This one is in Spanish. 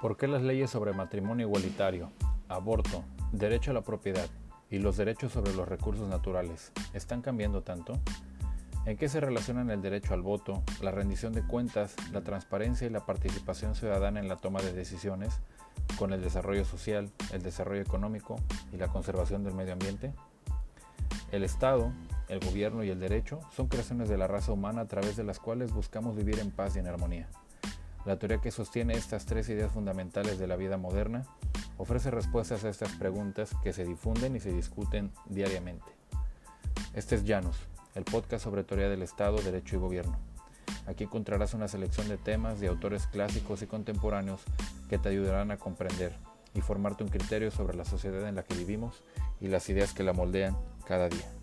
¿Por qué las leyes sobre matrimonio igualitario, aborto, derecho a la propiedad y los derechos sobre los recursos naturales están cambiando tanto? ¿En qué se relacionan el derecho al voto, la rendición de cuentas, la transparencia y la participación ciudadana en la toma de decisiones con el desarrollo social, el desarrollo económico y la conservación del medio ambiente? El Estado, el gobierno y el derecho son creaciones de la raza humana a través de las cuales buscamos vivir en paz y en armonía. La teoría que sostiene estas tres ideas fundamentales de la vida moderna ofrece respuestas a estas preguntas que se difunden y se discuten diariamente. Este es Janus, el podcast sobre teoría del Estado, Derecho y Gobierno. Aquí encontrarás una selección de temas de autores clásicos y contemporáneos que te ayudarán a comprender y formarte un criterio sobre la sociedad en la que vivimos y las ideas que la moldean cada día.